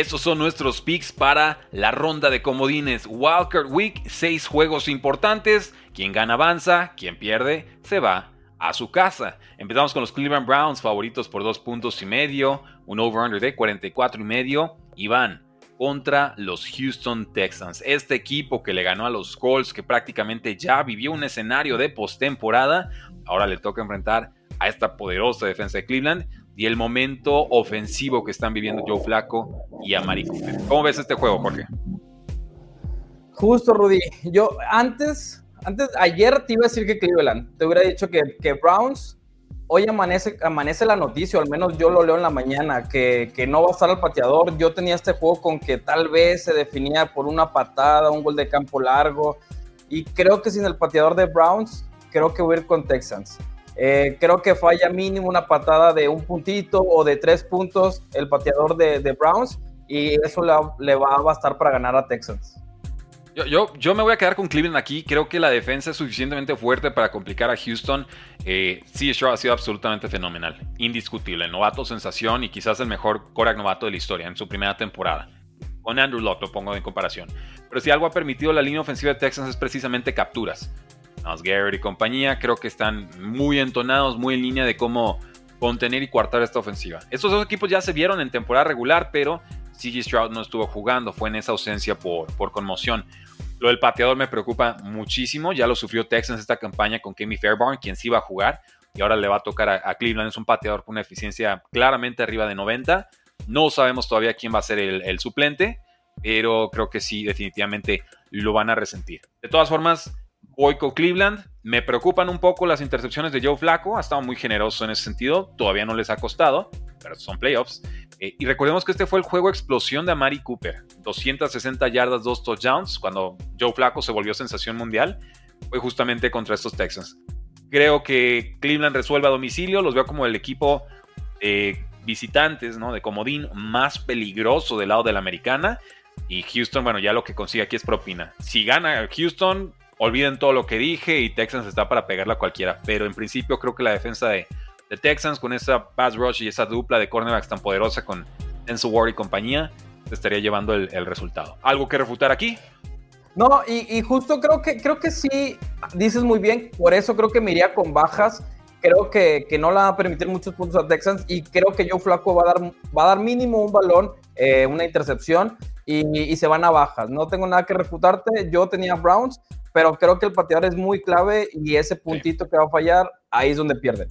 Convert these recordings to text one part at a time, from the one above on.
Estos son nuestros picks para la ronda de comodines Wildcard Week. Seis juegos importantes. Quien gana avanza, quien pierde se va a su casa. Empezamos con los Cleveland Browns, favoritos por dos puntos y medio, un over-under de 44 y medio. Y van contra los Houston Texans. Este equipo que le ganó a los Colts, que prácticamente ya vivió un escenario de postemporada, ahora le toca enfrentar a esta poderosa defensa de Cleveland y el momento ofensivo que están viviendo Joe Flaco y Amari Cooper. ¿Cómo ves este juego, Jorge? Justo, Rudy. Yo antes, antes, ayer te iba a decir que Cleveland. Te hubiera dicho que, que Browns. Hoy amanece, amanece la noticia, o al menos yo lo leo en la mañana, que, que no va a estar el pateador. Yo tenía este juego con que tal vez se definía por una patada, un gol de campo largo. Y creo que sin el pateador de Browns, creo que voy a ir con Texans. Eh, creo que falla mínimo una patada de un puntito o de tres puntos el pateador de, Browns y eso le, va a bastar para ganar a Texans. Yo, yo, me voy a quedar con Cleveland aquí. Creo que la defensa es suficientemente fuerte para complicar a Houston. Eh, sí, Shaw ha sido absolutamente fenomenal. Indiscutible. Novato sensación y quizás el mejor Korak novato de la historia en su primera temporada. Con Andrew Locke lo pongo en comparación. Pero si algo ha permitido la línea ofensiva de Texans es precisamente capturas. Garrett y compañía, creo que están muy entonados, muy en línea de cómo contener y coartar esta ofensiva. Estos dos equipos ya se vieron en temporada regular, pero CG Stroud no estuvo jugando, fue en esa ausencia por, por conmoción. Lo del pateador me preocupa muchísimo, ya lo sufrió Texans esta campaña con Kemi Fairbairn, quien sí iba a jugar, y ahora le va a tocar a, Cleveland, es un pateador con una eficiencia claramente arriba de 90. No sabemos todavía quién va a ser el, el suplente, pero creo que sí, definitivamente lo van a resentir. De todas formas, Voy Cleveland. Me preocupan un poco las intercepciones de Joe Flaco. Ha estado muy generoso en ese sentido. Todavía no les ha costado, pero son playoffs. Eh, y recordemos que este fue el juego explosión de Amari Cooper. 260 yardas, dos touchdowns. Cuando Joe Flaco se volvió sensación mundial, fue justamente contra estos Texans. Creo que Cleveland resuelve a domicilio. Los veo como el equipo de visitantes, ¿no? De comodín más peligroso del lado de la americana. Y Houston, bueno, ya lo que consigue aquí es propina. Si gana Houston, olviden todo lo que dije y Texans está para pegarla cualquiera. Pero en principio creo que la defensa de, Texans con esa pass rush y esa dupla de cornerbacks tan poderosa con Enzo Ward y compañía estaría llevando el, resultado. ¿Algo que refutar aquí? No, y, justo creo que, creo que sí, dices muy bien, por eso creo que me iría con bajas. Creo que, no le va a permitir muchos puntos a Texans y creo que Joe Flaco va a dar, va a dar mínimo un balón, eh, una intercepción y, y, se van a bajas. No tengo nada que refutarte. Yo tenía Browns, pero creo que el pateador es muy clave y ese puntito que va a fallar, ahí es donde pierden.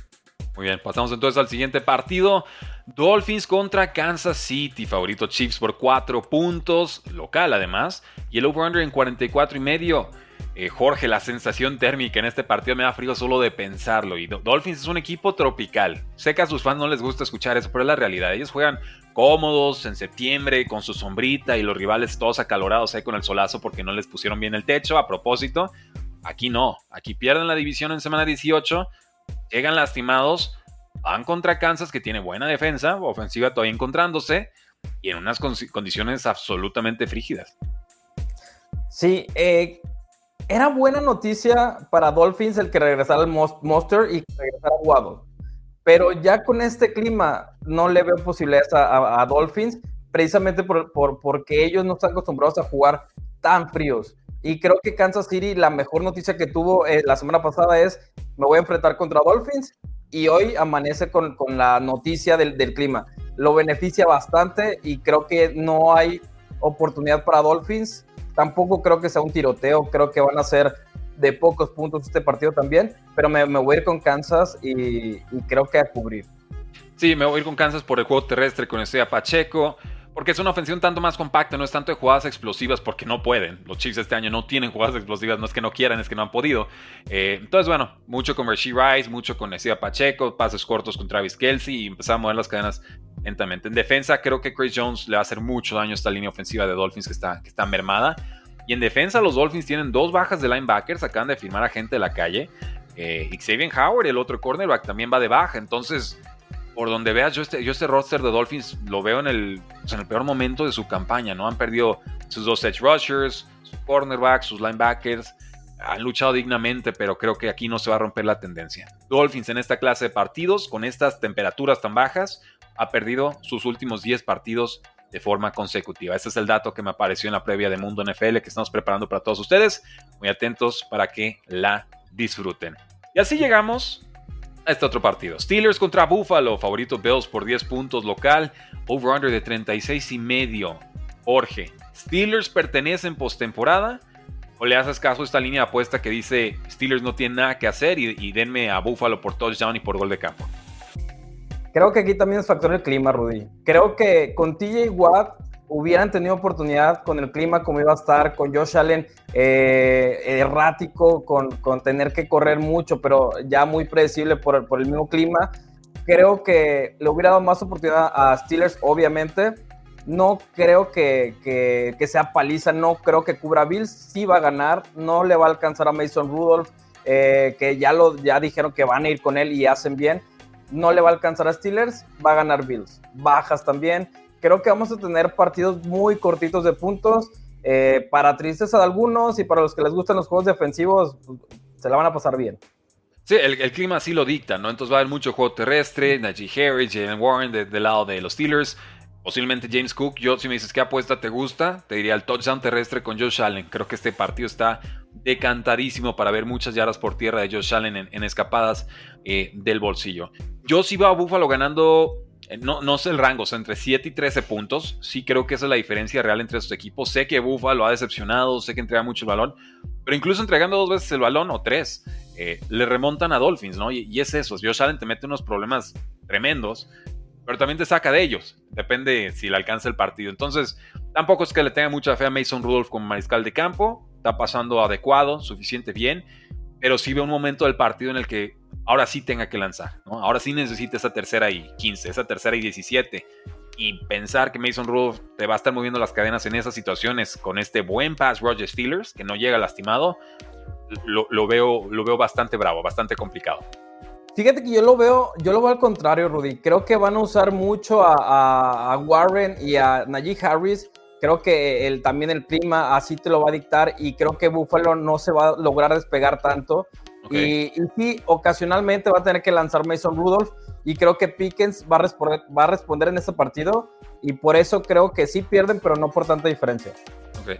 Muy bien, pasamos entonces al siguiente partido. Dolphins contra Kansas City, favorito Chiefs por 4 puntos, local además, y el over-under en 44 y medio. Eh, Jorge, la sensación térmica en este partido me da frío solo de pensarlo. Y Dolphins es un equipo tropical. Sé que a sus fans no les gusta escuchar eso, pero es la realidad. Ellos juegan cómodos en septiembre con su sombrita y los rivales todos acalorados ahí con el solazo porque no les pusieron bien el techo. A propósito, aquí no. Aquí pierden la división en semana 18, llegan lastimados, van contra Kansas que tiene buena defensa, ofensiva todavía encontrándose y en unas condiciones absolutamente frígidas. Sí, eh, era buena noticia para Dolphins el que regresara el Monster y que regresara Waddle. Pero ya con este clima no le veo posibilidades a, Dolphins, precisamente por, porque ellos no están acostumbrados a jugar tan fríos. Y creo que Kansas City, la mejor noticia que tuvo eh, la semana pasada es, me voy a enfrentar contra Dolphins y hoy amanece con, con la noticia del, del, clima. Lo beneficia bastante y creo que no hay oportunidad para Dolphins Tampoco creo que sea un tiroteo, creo que van a ser de pocos puntos este partido también, pero me, voy a ir con Kansas y, creo que a cubrir. Sí, me voy a ir con Kansas por el juego terrestre con ese Pacheco, porque es una ofensiva tanto más compacta, no es tanto de jugadas explosivas porque no pueden. Los Chiefs este año no tienen jugadas explosivas, no es que no quieran, es que no han podido. Eh, entonces, bueno, mucho con Rasheed Rice, mucho con Nessia Pacheco, pases cortos con Travis Kelsey y empezar a mover las cadenas lentamente. En defensa, creo que Chris Jones le va a hacer mucho daño a esta línea ofensiva de Dolphins que está, que está mermada. Y en defensa, los Dolphins tienen dos bajas de linebackers, acaban de firmar a gente de la calle. Eh, Xavier Howard, el otro cornerback, también va de baja. Entonces, por donde veas, yo este, yo este roster de Dolphins lo veo en el, peor momento de su campaña, ¿no? Han perdido sus dos edge rushers, sus cornerbacks, sus linebackers. Han luchado dignamente, pero creo que aquí no se va a romper la tendencia. Dolphins en esta clase de partidos, con estas temperaturas tan bajas, ha perdido sus últimos 10 partidos de forma consecutiva. Este es el dato que me apareció en la previa de Mundo NFL que estamos preparando para todos ustedes. Muy atentos para que la disfruten. Y así llegamos este otro partido. Steelers contra Buffalo, favorito Bills por 10 puntos local, over-under de 36 y medio. Jorge, ¿Steelers pertenecen postemporada? ¿O le haces caso a esta línea de apuesta que dice Steelers no tiene nada que hacer y, y denme a Buffalo por touchdown y por gol de campo? Creo que aquí también es factor el clima, Rudy. Creo que con TJ Watt hubieran tenido oportunidad con el clima como iba a estar, con Josh Allen eh, errático, con, con, tener que correr mucho, pero ya muy predecible por, por el mismo clima. Creo que le hubiera dado más oportunidad a Steelers, obviamente. No creo que, que, que sea paliza, no creo que cubra Bills. Sí va a ganar, no le va a alcanzar a Mason Rudolph, eh, que ya, lo, ya dijeron que van a ir con él y hacen bien no le va a alcanzar a Steelers, va a ganar Bills. Bajas también. Creo que vamos a tener partidos muy cortitos de puntos. Eh, para tristeza de algunos y para los que les gustan los juegos defensivos, se la van a pasar bien. Sí, el, clima sí lo dicta, ¿no? Entonces va a haber mucho juego terrestre, Najee Harris, Jalen Warren del lado de los Steelers, posiblemente James Cook. Yo, si me dices qué apuesta te gusta, te diría el touchdown terrestre con Josh Allen. Creo que este partido está decantadísimo para ver muchas yardas por tierra de Josh Allen en, escapadas eh, del bolsillo. Yo sí veo a Buffalo ganando, no, no sé el rango, o entre 7 y 13 puntos. Sí creo que esa es la diferencia real entre estos equipos. Sé que Buffalo ha decepcionado, sé que entrega mucho el balón, pero incluso entregando dos veces el balón o tres, eh, le remontan a Dolphins, ¿no? Y, es eso, Josh Allen te mete unos problemas tremendos, pero también te saca de ellos. Depende si le alcanza el partido. Entonces, tampoco es que le tenga mucha fe a Mason Rudolph como mariscal de campo está pasando adecuado, suficiente bien, pero sí ve un momento del partido en el que ahora sí tenga que lanzar, ¿no? Ahora sí necesita esa tercera y 15, esa tercera y 17. Y pensar que Mason Rudolph te va a estar moviendo las cadenas en esas situaciones con este buen pass Roger Steelers, que no llega lastimado, lo, veo, lo veo bastante bravo, bastante complicado. Fíjate que yo lo veo, yo lo veo al contrario, Rudy. Creo que van a usar mucho a, a Warren y a Najee Harris Creo que el, también el clima así te lo va a dictar y creo que Buffalo no se va a lograr despegar tanto. Y, sí, ocasionalmente va a tener que lanzar Mason Rudolph y creo que Pickens va a responder, va a responder en este partido y por eso creo que sí pierden, pero no por tanta diferencia.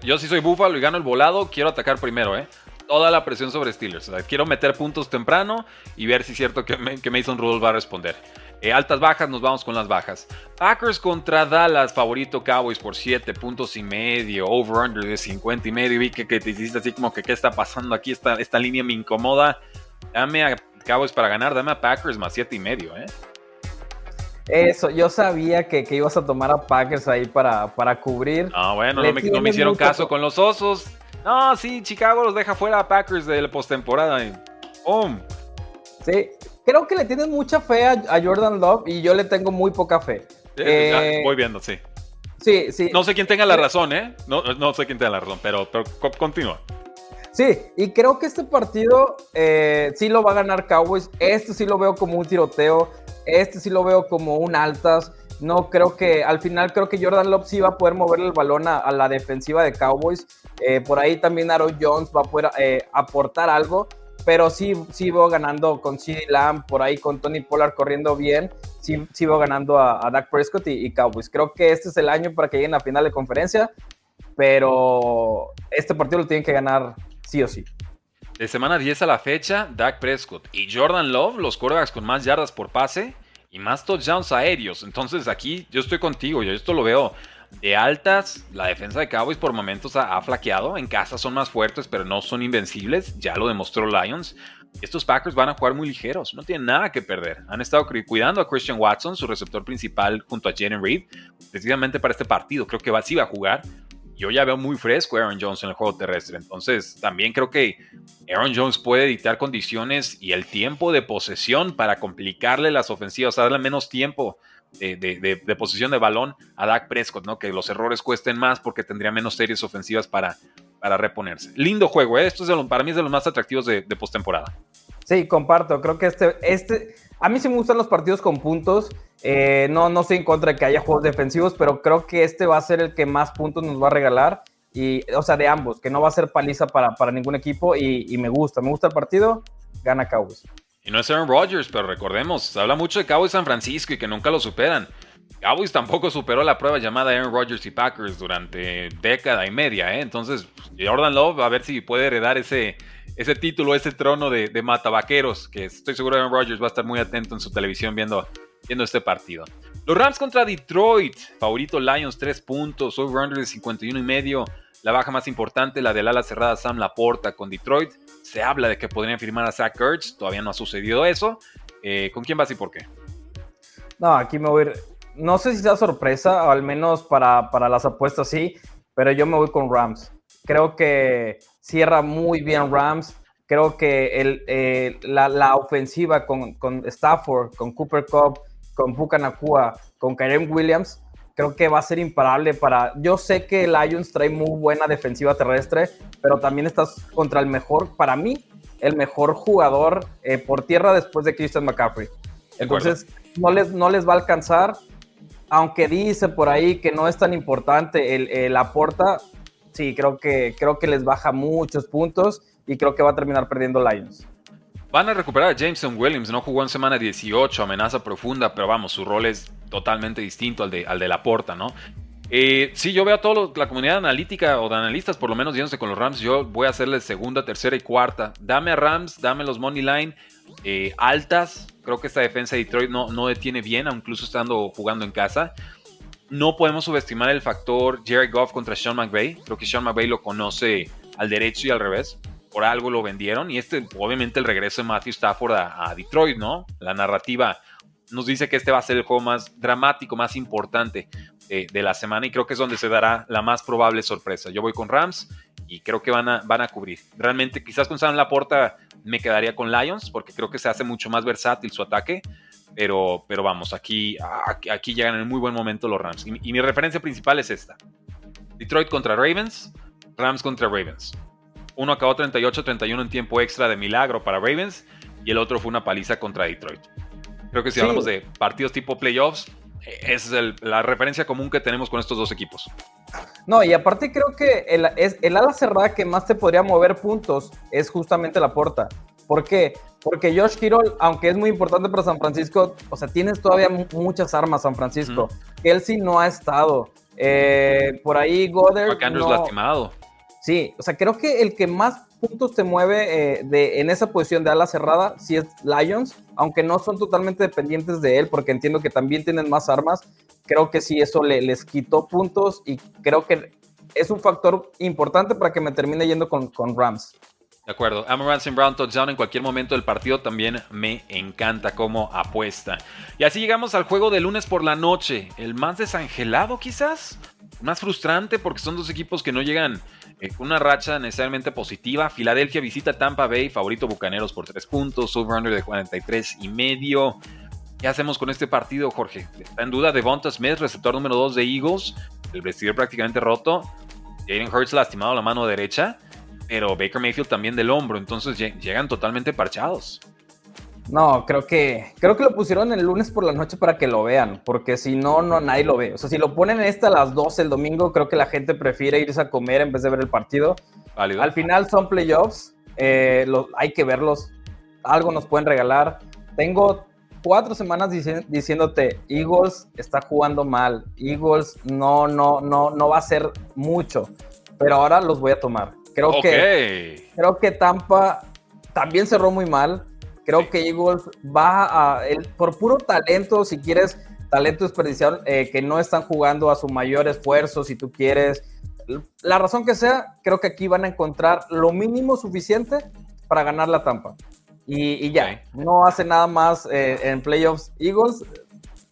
Yo sí soy Buffalo y gano el volado, quiero atacar primero, ¿eh? Toda la presión sobre Steelers. quiero meter puntos temprano y ver si es cierto que, que Mason Rudolph va a responder. Eh, altas bajas, nos vamos con las bajas. Packers contra Dallas, favorito Cowboys por 7 puntos y medio, over-under de 50 y medio. Vi que, te hiciste así como que qué está pasando aquí, esta, esta línea me incomoda. Dame a Cowboys para ganar, dame a Packers más 7 y medio, ¿eh? Eso, yo sabía que, ibas a tomar a Packers ahí para, para cubrir. Ah, bueno, no me, hicieron caso con los osos. No, sí, Chicago los deja fuera a Packers de la postemporada. ¡Pum! Sí, creo que le tienes mucha fe a, Jordan Love y yo le tengo muy poca fe. Eh, voy viendo, sí. Sí, sí. No sé quién tenga la razón, ¿eh? No, no sé quién tenga la razón, pero, pero continúa. Sí, y creo que este partido eh, sí lo va a ganar Cowboys. Este sí lo veo como un tiroteo. Este sí lo veo como un altas. No creo que al final creo que Jordan Love sí va a poder moverle el balón a, la defensiva de Cowboys. Eh, por ahí también Aaron Jones va a poder aportar algo pero sí, sí veo ganando con CD Lamb, por ahí con Tony Pollard corriendo bien, sí, sí veo ganando a, Dak Prescott y, Cowboys. Creo que este es el año para que lleguen a final de conferencia, pero este partido lo tienen que ganar sí o sí. De semana 10 a la fecha, Dak Prescott y Jordan Love, los quarterbacks con más yardas por pase y más touchdowns aéreos. Entonces aquí yo estoy contigo, yo esto lo veo de altas, la defensa de Cowboys por momentos ha, flaqueado. En casa son más fuertes, pero no son invencibles. Ya lo demostró Lions. Estos Packers van a jugar muy ligeros, no tienen nada que perder. Han estado cuidando a Christian Watson, su receptor principal, junto a Jalen Reed, precisamente para este partido. Creo que va, sí va a jugar. Yo ya veo muy fresco a Aaron Jones en el juego terrestre. Entonces, también creo que Aaron Jones puede dictar condiciones y el tiempo de posesión para complicarle las ofensivas, darle menos tiempo de, de, posición de balón a Dak Prescott, ¿no? Que los errores cuesten más porque tendría menos series ofensivas para, para reponerse. Lindo juego, ¿eh? Esto es para mí es de los más atractivos de, de postemporada. Sí, comparto. Creo que este, este, a mí sí me gustan los partidos con puntos. Eh, no, no estoy en contra de que haya juegos defensivos, pero creo que este va a ser el que más puntos nos va a regalar. Y, o sea, de ambos, que no va a ser paliza para, para ningún equipo. Y, me gusta, me gusta el partido, gana Cowboys. Y no es Aaron Rodgers, pero recordemos, se habla mucho de de San Francisco y que nunca lo superan. Cowboys tampoco superó la prueba llamada Aaron Rodgers y Packers durante década y media, ¿eh? Entonces, Jordan Love a ver si puede heredar ese, ese título, ese trono de, de matabaqueros, que estoy seguro Aaron Rodgers va a estar muy atento en su televisión viendo, viendo este partido. Los Rams contra Detroit, favorito Lions 3 puntos, over-under de 51 y medio. La baja más importante, la del ala cerrada Sam Laporta con Detroit. Se habla de que podrían firmar a Zach Ertz, todavía no ha sucedido eso. Eh, ¿Con quién vas y por qué? No, aquí me voy a ir no sé si sea sorpresa, o al menos para, las apuestas sí, pero yo me voy con Rams. Creo que cierra muy bien Rams. Creo que el, eh, la, ofensiva con, con, Stafford, con Cooper Cup, con Nakua, con Karen Williams, creo que va a ser imparable para... Yo sé que Lions trae muy buena defensiva terrestre, pero también estás contra el mejor, para mí, el mejor jugador eh, por tierra después de Christian McCaffrey. Entonces, no les, no les va a alcanzar aunque dice por ahí que no es tan importante el, aporta, sí, creo que, creo que les baja muchos puntos y creo que va a terminar perdiendo Lions. Van a recuperar a Jameson Williams, no jugó en semana 18, amenaza profunda, pero vamos, su rol es totalmente distinto al de, al de Laporta, ¿no? Eh, sí, yo veo a toda la comunidad analítica o de analistas, por lo menos yéndose con los Rams. Yo voy a hacerle segunda, tercera y cuarta. Dame a Rams, dame los Money Line eh, altas. Creo que esta defensa de Detroit no, no detiene bien, incluso estando jugando en casa. No podemos subestimar el factor Jerry Goff contra Sean McVay. Creo que Sean McVay lo conoce al derecho y al revés. Por algo lo vendieron. Y este, obviamente, el regreso de Matthew Stafford a, a Detroit, ¿no? La narrativa nos dice que este va a ser el juego más dramático, más importante de, la semana y creo que es donde se dará la más probable sorpresa. Yo voy con Rams y creo que van a, van a cubrir. Realmente quizás con Sam Laporta me quedaría con Lions porque creo que se hace mucho más versátil su ataque. Pero, pero vamos, aquí, aquí, llegan en muy buen momento los Rams. Y, mi referencia principal es esta. Detroit contra Ravens, Rams contra Ravens. Uno acabó 38-31 en tiempo extra de milagro para Ravens y el otro fue una paliza contra Detroit. Creo que si hablamos de partidos tipo playoffs, esa es la referencia común que tenemos con estos dos equipos. No, y aparte creo que el, es, el ala cerrada que más te podría mover puntos es justamente la porta. ¿Por qué? Porque Josh Kirol, aunque es muy importante para San Francisco, o sea, tienes todavía muchas armas San Francisco. Kelsey no ha estado. Eh, por ahí Goddard. no, lastimado. Sí, o sea, creo que el que más puntos te mueve eh, de, en esa posición de ala cerrada si es Lions, aunque no son totalmente dependientes de él, porque entiendo que también tienen más armas. Creo que sí, eso le, les quitó puntos y creo que es un factor importante para que me termine yendo con, con Rams. De acuerdo. Amon Brown touchdown en cualquier momento del partido también me encanta como apuesta. Y así llegamos al juego de lunes por la noche. El más desangelado quizás. Más frustrante porque son dos equipos que no llegan eh, una racha necesariamente positiva. Filadelfia visita Tampa Bay, favorito Bucaneros por 3 puntos, over-under de 43 y medio. ¿Qué hacemos con este partido, Jorge? Está en duda Devonta Smith, receptor número 2 de Eagles, el vestidor prácticamente roto. Jaden Hurts lastimado la mano derecha, pero Baker Mayfield también del hombro, entonces llegan totalmente parchados. No, creo que creo que lo pusieron el lunes por la noche para que lo vean, porque si no, no nadie lo ve. O sea, si lo ponen esta a las 12 el domingo, creo que la gente prefiere irse a comer en vez de ver el partido. Al final son playoffs, eh, hay que verlos. Algo nos pueden regalar. Tengo cuatro semanas diciéndote, Eagles está jugando mal. Eagles no, no, no, no va a ser mucho. Pero ahora los voy a tomar. Creo que creo que Tampa también cerró muy mal Creo que Eagles va a, por puro talento, si quieres, talento desperdiciado, eh, que no están jugando a su mayor esfuerzo, si tú quieres. La razón que sea, creo que aquí van a encontrar lo mínimo suficiente para ganar la tampa. Y, ya, no hace nada más eh, en playoffs. Eagles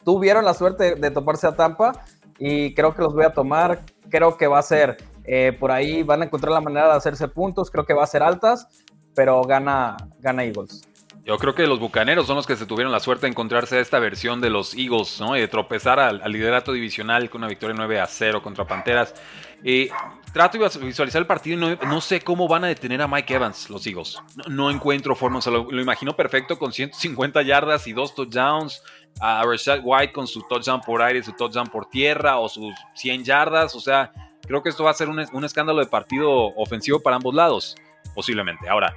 tuvieron la suerte de toparse a Tampa y creo que los voy a tomar. Creo que va a ser eh, por ahí, van a encontrar la manera de hacerse puntos. Creo que va a ser altas, pero gana, gana Eagles. Yo creo que los bucaneros son los que se tuvieron la suerte de encontrarse esta versión de los Eagles, ¿no? Y de tropezar al, liderato divisional con una victoria 9 a 0 contra Panteras. Eh, trato de visualizar el partido y no, sé cómo van a detener a Mike Evans, los Eagles. No, encuentro forma, o lo, imagino perfecto con 150 yardas y dos touchdowns. A Rashad White con su touchdown por aire, su touchdown por tierra o sus 100 yardas. O sea, creo que esto va a ser un escándalo de partido ofensivo para ambos lados, posiblemente. Ahora,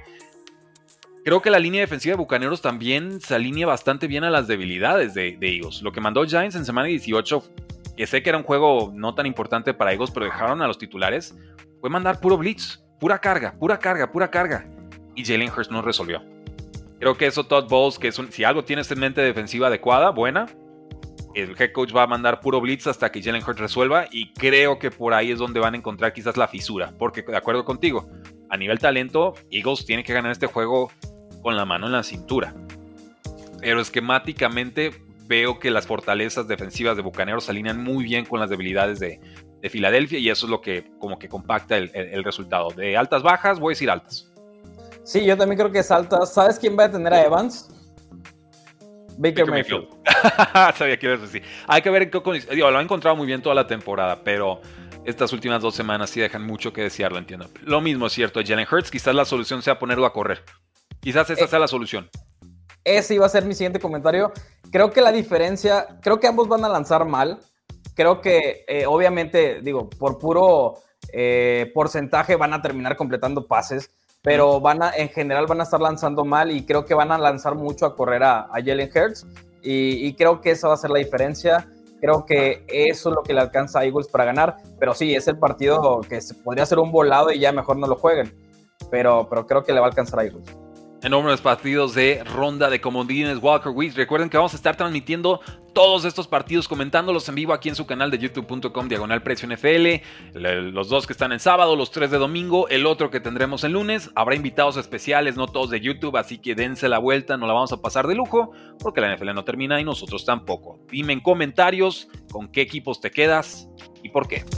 creo que la línea defensiva de Bucaneros también se alinea bastante bien a las debilidades de, Eagles. Lo que mandó Giants en semana 18, que sé que era un juego no tan importante para Eagles, pero dejaron a los titulares, fue mandar puro blitz, pura carga, pura carga, pura carga. Y Jalen Hurts no resolvió. Creo que eso Todd Bowles, que es si algo tiene en mente defensiva adecuada, buena, el head coach va a mandar puro blitz hasta que Jalen Hurts resuelva y creo que por ahí es donde van a encontrar quizás la fisura, porque de acuerdo contigo, a nivel talento, Eagles tiene que ganar este juego con la mano en la cintura. Pero esquemáticamente veo que las fortalezas defensivas de Bucaneros se alinean muy bien con las debilidades de, Filadelfia y eso es lo que como que compacta el, resultado. De altas bajas, voy a decir altas. Sí, yo también creo que es altas. ¿Sabes quién va a tener a Evans? Baker, Mayfield. Sabía que ibas a decir. Hay que ver en qué condiciones. Lo ha encontrado muy bien toda la temporada, pero estas últimas dos semanas sí dejan mucho que desear, lo entiendo. Lo mismo es cierto, Jalen Hurts, quizás la solución sea ponerlo a correr. Quizás esa eh, sea la solución. Ese iba a ser mi siguiente comentario. Creo que la diferencia, creo que ambos van a lanzar mal. Creo que, eh, obviamente, digo, por puro eh, porcentaje van a terminar completando pases, pero van a, en general van a estar lanzando mal y creo que van a lanzar mucho a correr a, Jalen Hurts. Y, y, creo que esa va a ser la diferencia. Creo que eso es lo que le alcanza a Eagles para ganar. Pero sí, es el partido que se podría ser un volado y ya mejor no lo jueguen. Pero, pero creo que le va a alcanzar a Eagles enormes partidos de ronda de comodines Walker Weeks. Recuerden que vamos a estar transmitiendo todos estos partidos, comentándolos en vivo aquí en su canal de youtube.com diagonal precio NFL. Los dos que están en sábado, los tres de domingo, el otro que tendremos el lunes. Habrá invitados especiales, no todos de YouTube, así que dense la vuelta, no la vamos a pasar de lujo, porque la NFL no termina y nosotros tampoco. Dime en comentarios con qué equipos te quedas y por qué.